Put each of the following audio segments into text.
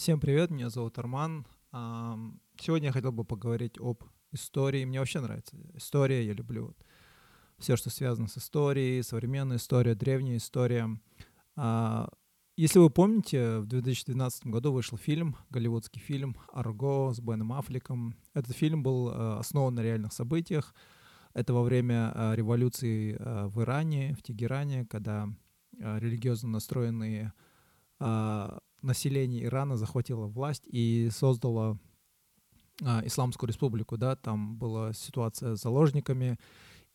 Всем привет, меня зовут Арман. Сегодня я хотел бы поговорить об истории. Мне вообще нравится история, я люблю все, что связано с историей, современная история, древняя история. А, если вы помните, в 2012 году вышел фильм, голливудский фильм «Арго» с Беном Аффлеком. Этот фильм был э, основан на реальных событиях. Это во время э, революции в Иране, в Тегеране, когда религиозно настроенные население Ирана захватило власть и создало а, Исламскую республику, да, там была ситуация с заложниками,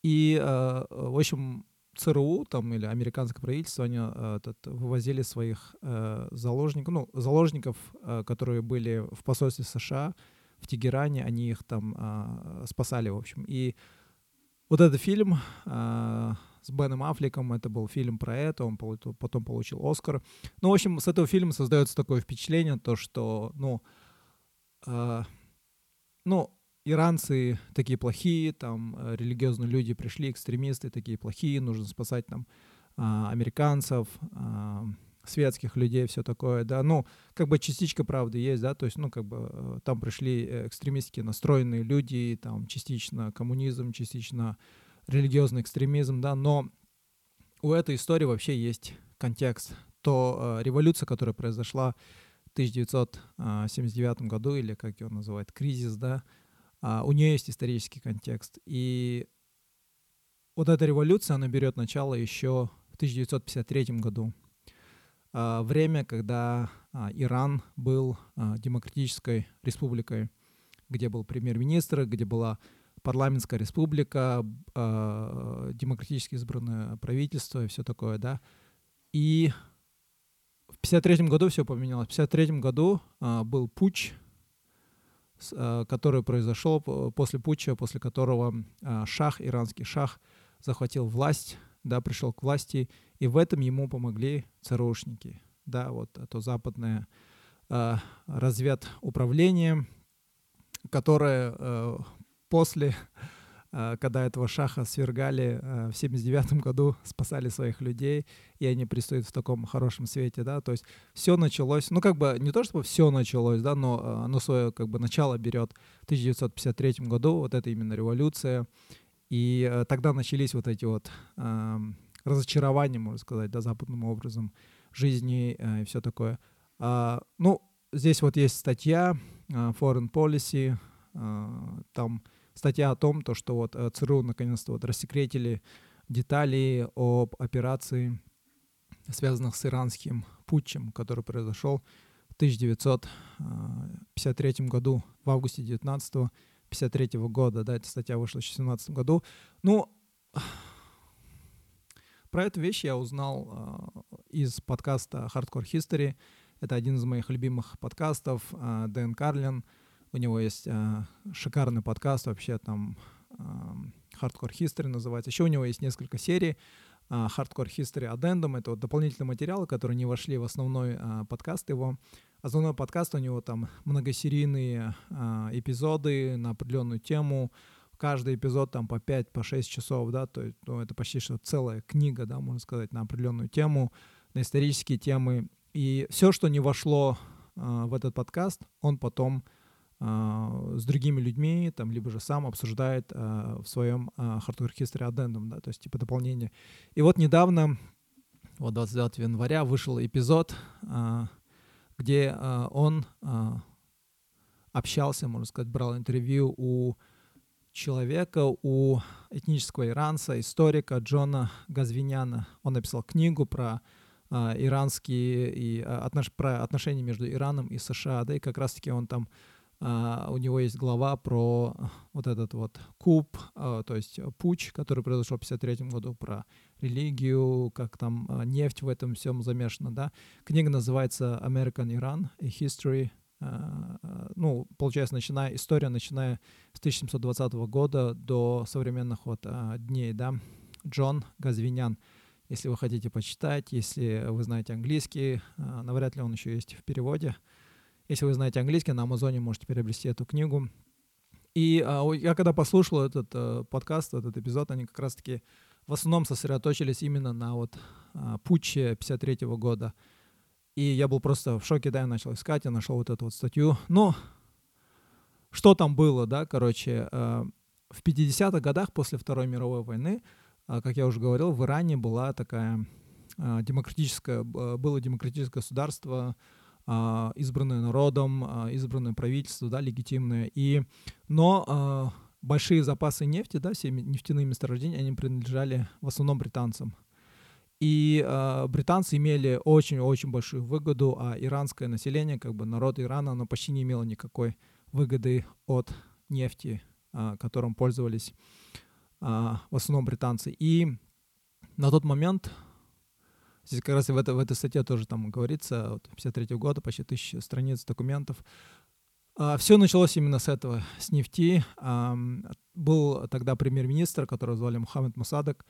и, а, в общем, ЦРУ там или американское правительство, они а, этот, вывозили своих а, заложников, ну, заложников, а, которые были в посольстве США в Тегеране, они их там а, спасали, в общем, и вот этот фильм а, с Беном Аффлеком. Это был фильм про это, он потом получил Оскар. Ну, в общем, с этого фильма создается такое впечатление, то, что, ну, э, ну, иранцы такие плохие, там э, религиозные люди пришли, экстремисты такие плохие, нужно спасать там э, американцев, э, светских людей, все такое, да, ну, как бы частичка правды есть, да, то есть, ну, как бы э, там пришли экстремистски настроенные люди, там частично коммунизм, частично религиозный экстремизм, да, но у этой истории вообще есть контекст. То э, революция, которая произошла в 1979 году, или как его называют, кризис, да, э, у нее есть исторический контекст. И вот эта революция, она берет начало еще в 1953 году. Э, время, когда э, Иран был э, демократической республикой, где был премьер-министр, где была парламентская республика, э, демократически избранное правительство и все такое, да. И в 53 году все поменялось. В 53 году э, был путч, э, который произошел после путча, после которого э, шах, иранский шах, захватил власть, да, пришел к власти, и в этом ему помогли ЦРУшники, да, вот это западное э, разведуправление, которое э, после, э, когда этого шаха свергали э, в 79 году, спасали своих людей, и они пристают в таком хорошем свете, да, то есть все началось, ну, как бы, не то чтобы все началось, да, но э, оно свое, как бы, начало берет в 1953 году, вот это именно революция, и тогда начались вот эти вот эм, разочарования, можно сказать, да, западным образом жизни и все такое. А, ну, здесь вот есть статья Foreign Policy, там статья о том, то, что вот э, ЦРУ наконец-то вот рассекретили детали об операции, связанных с иранским путчем, который произошел в 1953 э, году, в августе 19 53 года, да, эта статья вышла в 2017 году. Ну, про эту вещь я узнал э, из подкаста Hardcore History. Это один из моих любимых подкастов. Дэн Карлин — у него есть э, шикарный подкаст вообще там Hardcore History называется. Еще у него есть несколько серий. Hardcore History Addendum — это вот дополнительные материалы, которые не вошли в основной uh, подкаст его. Основной подкаст у него там многосерийные uh, эпизоды на определенную тему. Каждый эпизод там по 5-6 по часов, да, то есть ну, это почти что целая книга, да, можно сказать, на определенную тему, на исторические темы. И все, что не вошло в этот подкаст, он потом а, с другими людьми, там, либо же сам обсуждает а, в своем а, Hardware History Addendum, да, то есть типа дополнение. И вот недавно, вот 29 января, вышел эпизод, где он общался, можно сказать, брал интервью у человека, у этнического иранца, историка Джона Газвиняна. Он написал книгу про иранские и отнош, про отношения между Ираном и США, да, и как раз-таки он там Uh, у него есть глава про вот этот вот куб, uh, то есть путь, который произошел в 1953 году, про религию, как там uh, нефть в этом всем замешана, да. Книга называется American Iran, a History, ну, получается, начиная, история, начиная с 1720 года до современных вот дней, да. Джон Газвинян, если вы хотите почитать, если вы знаете английский, навряд ли он еще есть в переводе, если вы знаете английский, на Амазоне можете приобрести эту книгу. И а, я когда послушал этот а, подкаст, этот эпизод, они как раз-таки в основном сосредоточились именно на вот а, путче 53 года. И я был просто в шоке, да, я начал искать, я нашел вот эту вот статью. Но что там было, да, короче, э, в 50-х годах после Второй мировой войны, э, как я уже говорил, в Иране была такая э, демократическое, было демократическое государство, избранное народом, избранное правительство, да, легитимное. И, но большие запасы нефти, да, все нефтяные месторождения, они принадлежали в основном британцам. И э, британцы имели очень-очень большую выгоду, а иранское население, как бы народ Ирана, оно почти не имело никакой выгоды от нефти, э, которым пользовались э, в основном британцы. И на тот момент, здесь как раз в, это, в этой статье тоже там говорится, вот 53 года, почти тысяча страниц документов, э, все началось именно с этого, с нефти. Э, был тогда премьер-министр, которого звали Мухаммед Мусадок,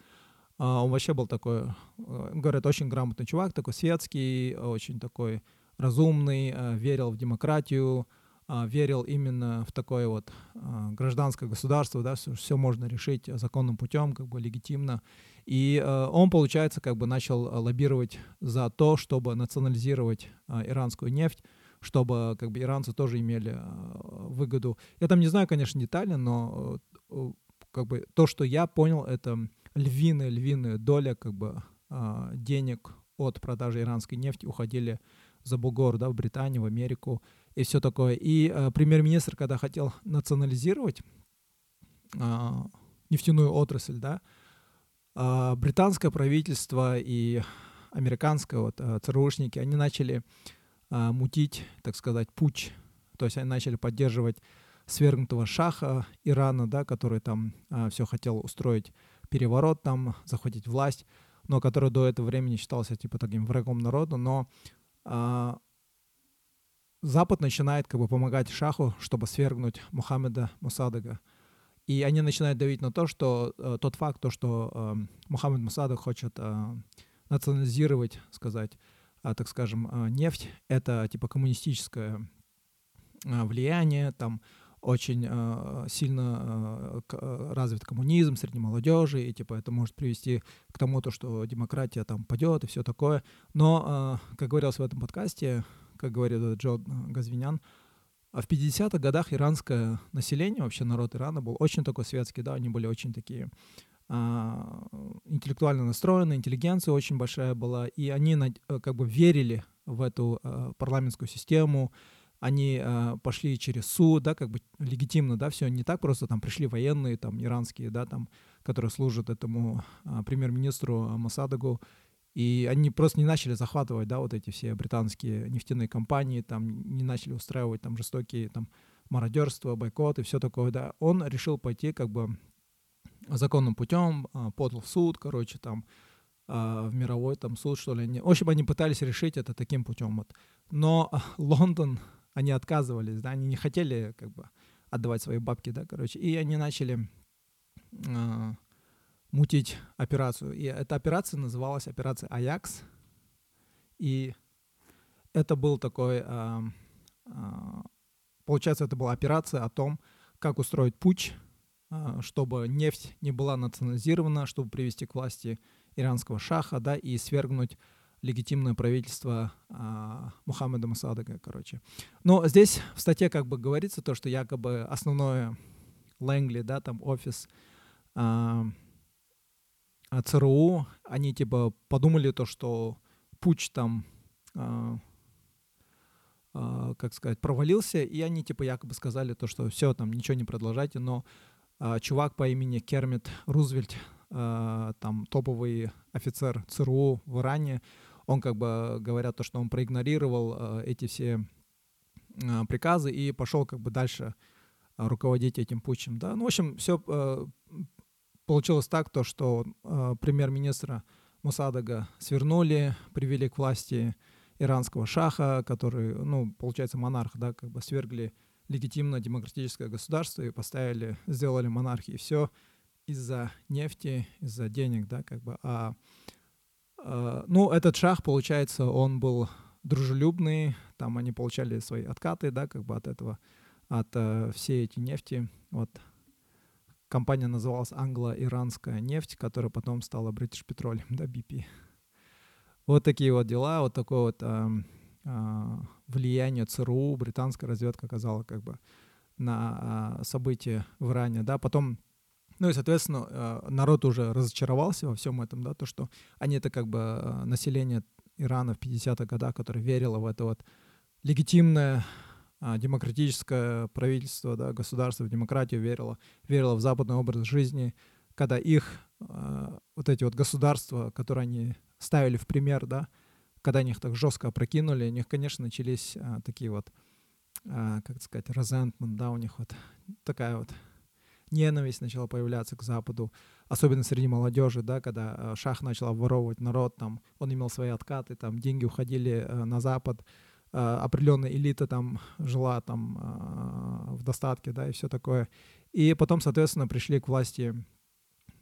а, он вообще был такой, э, говорят, очень грамотный чувак, такой светский, очень такой разумный, э, верил в демократию, а, верил именно в такое вот а, гражданское государство, да, все, все можно решить законным путем, как бы легитимно. И э, он, получается, как бы начал лоббировать за то, чтобы национализировать иранскую нефть, чтобы как бы иранцы тоже имели выгоду. Я там не знаю, конечно, детально, но как бы то, что я понял, это львиная, львиная доля как бы а, денег от продажи иранской нефти уходили за бугор, да, в Британию, в Америку и все такое. И э, премьер-министр, когда хотел национализировать э, нефтяную отрасль, да, э, британское правительство и американское вот э, ЦРУшники, они начали э, мутить, так сказать, путь, то есть они начали поддерживать свергнутого шаха Ирана, да, который там э, все хотел устроить переворот там, захватить власть, но который до этого времени считался типа таким врагом народа, но а, Запад начинает как бы помогать Шаху, чтобы свергнуть Мухаммеда Мусадага. И они начинают давить на то, что э, тот факт, то, что э, Мухаммед Мусадаг хочет э, национализировать, сказать, э, так скажем, э, нефть, это типа коммунистическое э, влияние, там очень э, сильно э, э, развит коммунизм среди молодежи, и типа это может привести к тому, то, что демократия там падет и все такое. Но, э, как говорилось в этом подкасте, как говорит Джо Газвинян, а в 50-х годах иранское население, вообще народ Ирана был очень такой светский, да, они были очень такие а, интеллектуально настроены, интеллигенция очень большая была, и они э, как бы верили в эту а, парламентскую систему, они э, пошли через суд, да, как бы легитимно, да, все не так просто, там пришли военные, там, иранские, да, там, которые служат этому э, премьер-министру Масадагу, и они просто не начали захватывать, да, вот эти все британские нефтяные компании, там, не начали устраивать там жестокие, там, мародерство, бойкот и все такое, да. Он решил пойти, как бы, законным путем, э, подал в суд, короче, там, в мировой там суд, что ли. Они, в общем, они пытались решить это таким путем. Вот. Но Лондон они отказывались, да, они не хотели как бы отдавать свои бабки, да, короче, и они начали э, мутить операцию. И эта операция называлась операция Аякс, и это был такой, э, э, получается, это была операция о том, как устроить путь, э, чтобы нефть не была национализирована, чтобы привести к власти иранского шаха, да, и свергнуть легитимное правительство а, Мухаммеда Мусадага, короче. Но здесь в статье как бы говорится то, что якобы основное Лэнгли, да, там офис а, а ЦРУ, они типа подумали то, что путь там, а, а, как сказать, провалился, и они типа якобы сказали то, что все, там ничего не продолжайте, но а, чувак по имени Кермит Рузвельт, а, там топовый офицер ЦРУ в Иране, он как бы говорят то, что он проигнорировал э, эти все э, приказы и пошел как бы дальше э, руководить этим путчем. Да? Ну, в общем, все э, получилось так, то, что э, премьер-министра Мусадага свернули, привели к власти иранского шаха, который, ну, получается, монарх, да, как бы свергли легитимно демократическое государство и поставили, сделали монархии. Все из-за нефти, из-за денег, да, как бы. А Э, ну, этот шах, получается, он был дружелюбный, там они получали свои откаты, да, как бы от этого, от uh, всей эти нефти. Вот компания называлась Англо-Иранская нефть, которая потом стала British Petroleum, да, BP. Вот такие вот дела, вот такой вот uh, а, влияние ЦРУ, британская разведка оказала как бы на а, события в Иране, да, потом ну и, соответственно, а, народ уже разочаровался во всем этом, да, то, что они это как бы население Ирана в 50-х годах, которое верило в это вот легитимное демократическое правительство, да, государство в демократию верило, верило в западный образ жизни, когда их вот эти вот государства, которые они ставили в пример, да, когда они их так жестко опрокинули, у них, конечно, начались а, такие вот, а, как сказать, resentment, да, у них вот такая вот ненависть начала появляться к Западу, особенно среди молодежи, да, когда а, Шах начал обворовывать народ, там, он имел свои откаты, там, деньги уходили а, на Запад, а, определенная элита там жила там а, в достатке, да, и все такое. И потом, соответственно, пришли к власти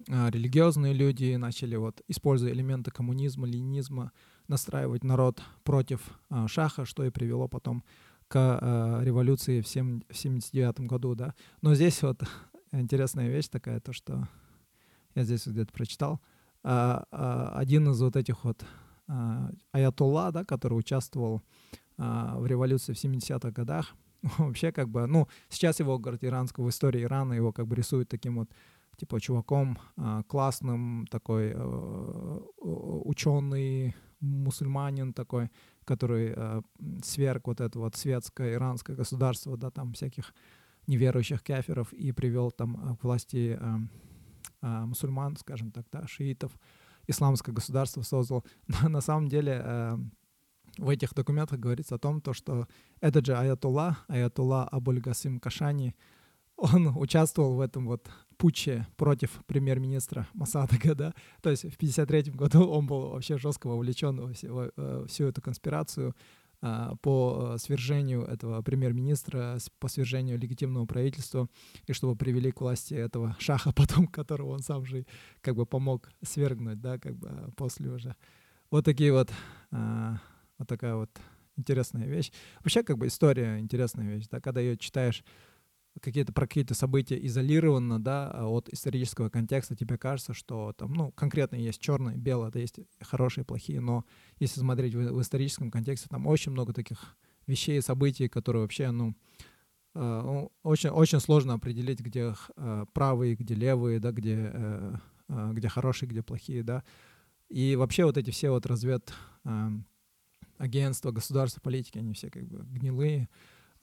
а, религиозные люди, начали вот, используя элементы коммунизма, ленинизма, настраивать народ против Шаха, что и привело потом к революции в 1979 году, да. Но здесь вот интересная вещь такая, то что я здесь где-то прочитал, один из вот этих вот а, аятолла, да, который участвовал а, в революции в 70-х годах, вообще как бы, ну, сейчас его, говорит, иранского в истории Ирана его как бы рисуют таким вот типа чуваком а, классным, такой а, ученый, мусульманин такой, который э, сверг вот это вот светское иранское государство, да, там всяких неверующих кафиров и привел там э, к власти э, э, мусульман, скажем так, да, шиитов, исламское государство создал. На самом деле э, в этих документах говорится о том, то, что этот же Аятулла, Аятулла Абуль Гасим Кашани, он участвовал в этом вот путче против премьер-министра Масадага, да, то есть в 53 году он был вообще жестко вовлечен во, все, во э, всю эту конспирацию а, по свержению этого премьер-министра, по свержению легитимного правительства, и чтобы привели к власти этого шаха потом, которого он сам же как бы помог свергнуть, да, как бы а, после уже. Вот такие вот, а, вот такая вот интересная вещь. Вообще, как бы история интересная вещь, да, когда ее читаешь какие-то про какие-то события изолированно, да, а от исторического контекста, тебе кажется, что там, ну, конкретно есть черное, белое, это есть хорошие, плохие, но если смотреть в, в историческом контексте, там очень много таких вещей, событий, которые вообще, ну, э, очень, очень сложно определить, где э, правые, где левые, да, где, э, э, где хорошие, где плохие, да. И вообще вот эти все вот развед э, агентства, государства, политики, они все как бы гнилые,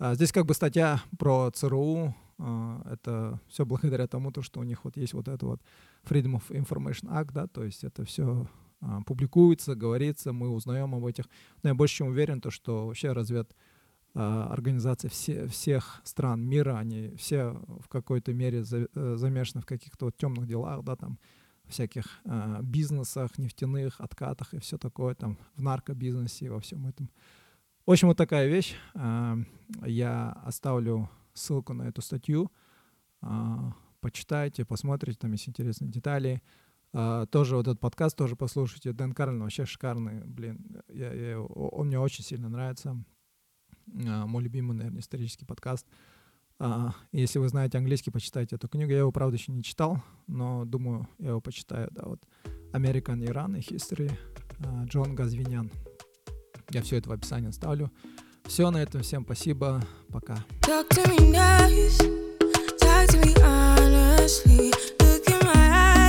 а, здесь как бы статья про ЦРУ. А, это все благодаря тому, то, что у них вот есть вот это вот Freedom of Information Act, да, то есть это все а, публикуется, говорится, мы узнаем об этих. Но я больше чем уверен, то, что вообще развед организации все, всех стран мира, они все в какой-то мере э, замешаны в каких-то вот темных делах, да, там, всяких э, бизнесах, нефтяных, откатах и все такое, там, в наркобизнесе и во всем этом. В общем, вот такая вещь. А, я оставлю ссылку на эту статью. А, почитайте, посмотрите, там есть интересные детали. А, тоже вот этот подкаст тоже послушайте. Дэн Карлин вообще шикарный, блин. Я, я, он мне очень сильно нравится. Мой любимый, наверное, исторический подкаст. Если вы знаете английский, почитайте эту книгу. Я его, правда, еще не читал, но думаю, я его почитаю. Да, вот American Iran и History. Джон Газвинян. Я все это в описании оставлю. Все на этом. Всем спасибо. Пока. Talk to me nice, talk to me honestly. Look in my eyes.